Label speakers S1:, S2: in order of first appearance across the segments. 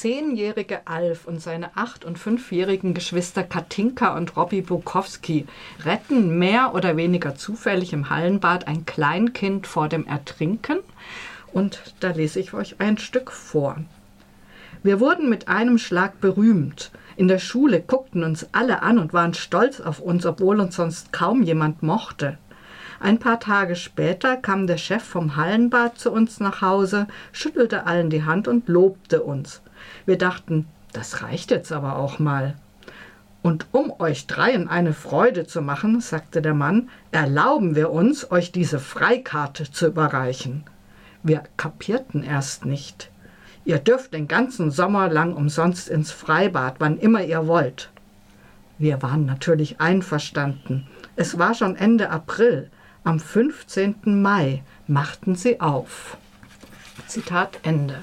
S1: zehnjährige Alf und seine acht- und fünfjährigen Geschwister Katinka und Robby Bukowski retten mehr oder weniger zufällig im Hallenbad ein Kleinkind vor dem Ertrinken. Und da lese ich euch ein Stück vor. Wir wurden mit einem Schlag berühmt. In der Schule guckten uns alle an und waren stolz auf uns, obwohl uns sonst kaum jemand mochte. Ein paar Tage später kam der Chef vom Hallenbad zu uns nach Hause, schüttelte allen die Hand und lobte uns. Wir dachten, das reicht jetzt aber auch mal. Und um euch dreien eine Freude zu machen, sagte der Mann, erlauben wir uns, euch diese Freikarte zu überreichen. Wir kapierten erst nicht. Ihr dürft den ganzen Sommer lang umsonst ins Freibad, wann immer ihr wollt. Wir waren natürlich einverstanden. Es war schon Ende April. Am 15. Mai machten sie auf. Zitat Ende.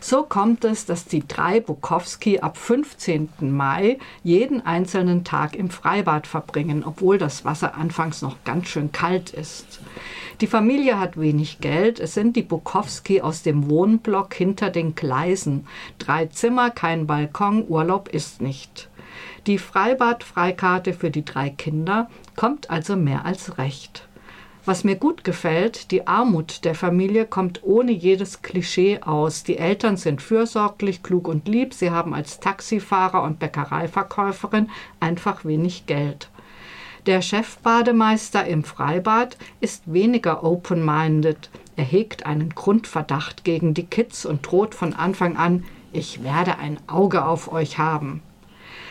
S1: So kommt es, dass die drei Bukowski ab 15. Mai jeden einzelnen Tag im Freibad verbringen, obwohl das Wasser anfangs noch ganz schön kalt ist. Die Familie hat wenig Geld. Es sind die Bukowski aus dem Wohnblock hinter den Gleisen. Drei Zimmer, kein Balkon, Urlaub ist nicht. Die Freibad-Freikarte für die drei Kinder kommt also mehr als recht. Was mir gut gefällt, die Armut der Familie kommt ohne jedes Klischee aus. Die Eltern sind fürsorglich, klug und lieb. Sie haben als Taxifahrer und Bäckereiverkäuferin einfach wenig Geld. Der Chefbademeister im Freibad ist weniger open-minded. Er hegt einen Grundverdacht gegen die Kids und droht von Anfang an, ich werde ein Auge auf euch haben.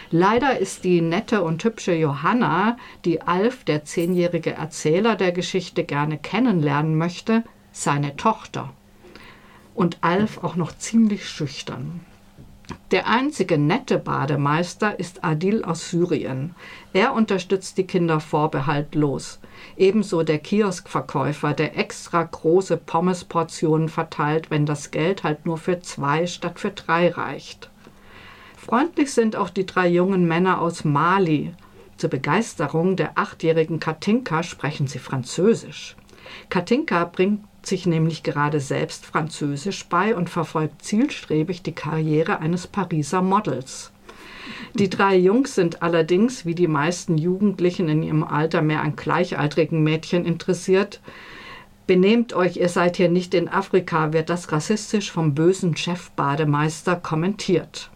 S1: Leider ist die nette und hübsche Johanna, die Alf, der zehnjährige Erzähler der Geschichte, gerne kennenlernen möchte, seine Tochter. Und Alf auch noch ziemlich schüchtern. Der einzige nette Bademeister ist Adil aus Syrien. Er unterstützt die Kinder vorbehaltlos. Ebenso der Kioskverkäufer, der extra große Pommesportionen verteilt, wenn das Geld halt nur für zwei statt für drei reicht. Freundlich sind auch die drei jungen Männer aus Mali. Zur Begeisterung der achtjährigen Katinka sprechen sie Französisch. Katinka bringt sich nämlich gerade selbst Französisch bei und verfolgt zielstrebig die Karriere eines Pariser Models. Die drei Jungs sind allerdings, wie die meisten Jugendlichen in ihrem Alter, mehr an gleichaltrigen Mädchen interessiert. Benehmt euch, ihr seid hier nicht in Afrika, wird das rassistisch vom bösen Chefbademeister kommentiert.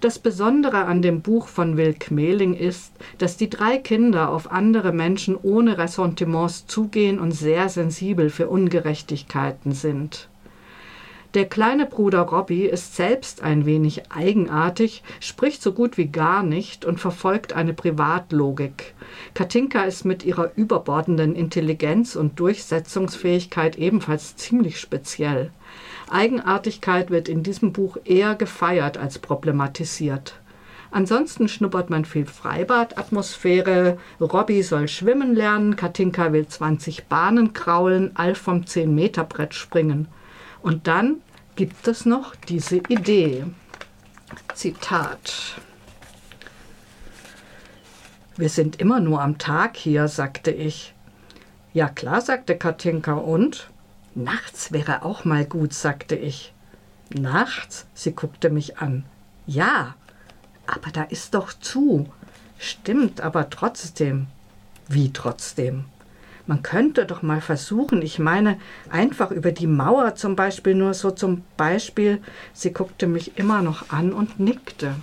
S1: Das Besondere an dem Buch von Wilk Mehling ist, dass die drei Kinder auf andere Menschen ohne Ressentiments zugehen und sehr sensibel für Ungerechtigkeiten sind. Der kleine Bruder Robby ist selbst ein wenig eigenartig, spricht so gut wie gar nicht und verfolgt eine Privatlogik. Katinka ist mit ihrer überbordenden Intelligenz und Durchsetzungsfähigkeit ebenfalls ziemlich speziell. Eigenartigkeit wird in diesem Buch eher gefeiert als problematisiert. Ansonsten schnuppert man viel Freibadatmosphäre. Robby soll schwimmen lernen, Katinka will 20 Bahnen kraulen, Alf vom 10-Meter-Brett springen. Und dann gibt es noch diese Idee. Zitat. Wir sind immer nur am Tag hier, sagte ich. Ja klar, sagte Katinka, und? Nachts wäre auch mal gut, sagte ich. Nachts? Sie guckte mich an. Ja, aber da ist doch zu. Stimmt, aber trotzdem. Wie trotzdem? Man könnte doch mal versuchen, ich meine, einfach über die Mauer zum Beispiel, nur so zum Beispiel. Sie guckte mich immer noch an und nickte.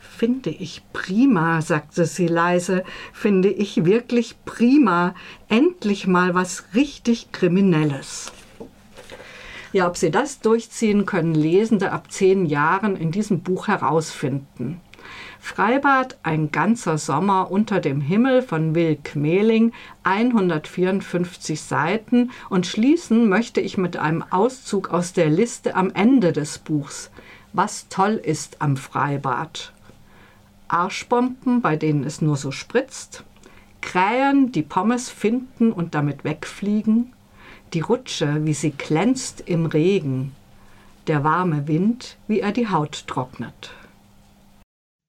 S1: Finde ich prima, sagte sie leise, finde ich wirklich prima. Endlich mal was richtig Kriminelles. Ja, ob Sie das durchziehen, können Lesende ab zehn Jahren in diesem Buch herausfinden. Freibad, ein ganzer Sommer unter dem Himmel von Wilk Mehling, 154 Seiten und schließen möchte ich mit einem Auszug aus der Liste am Ende des Buchs. Was toll ist am Freibad. Arschbomben, bei denen es nur so spritzt, Krähen, die Pommes finden und damit wegfliegen, die Rutsche, wie sie glänzt im Regen, der warme Wind, wie er die Haut trocknet.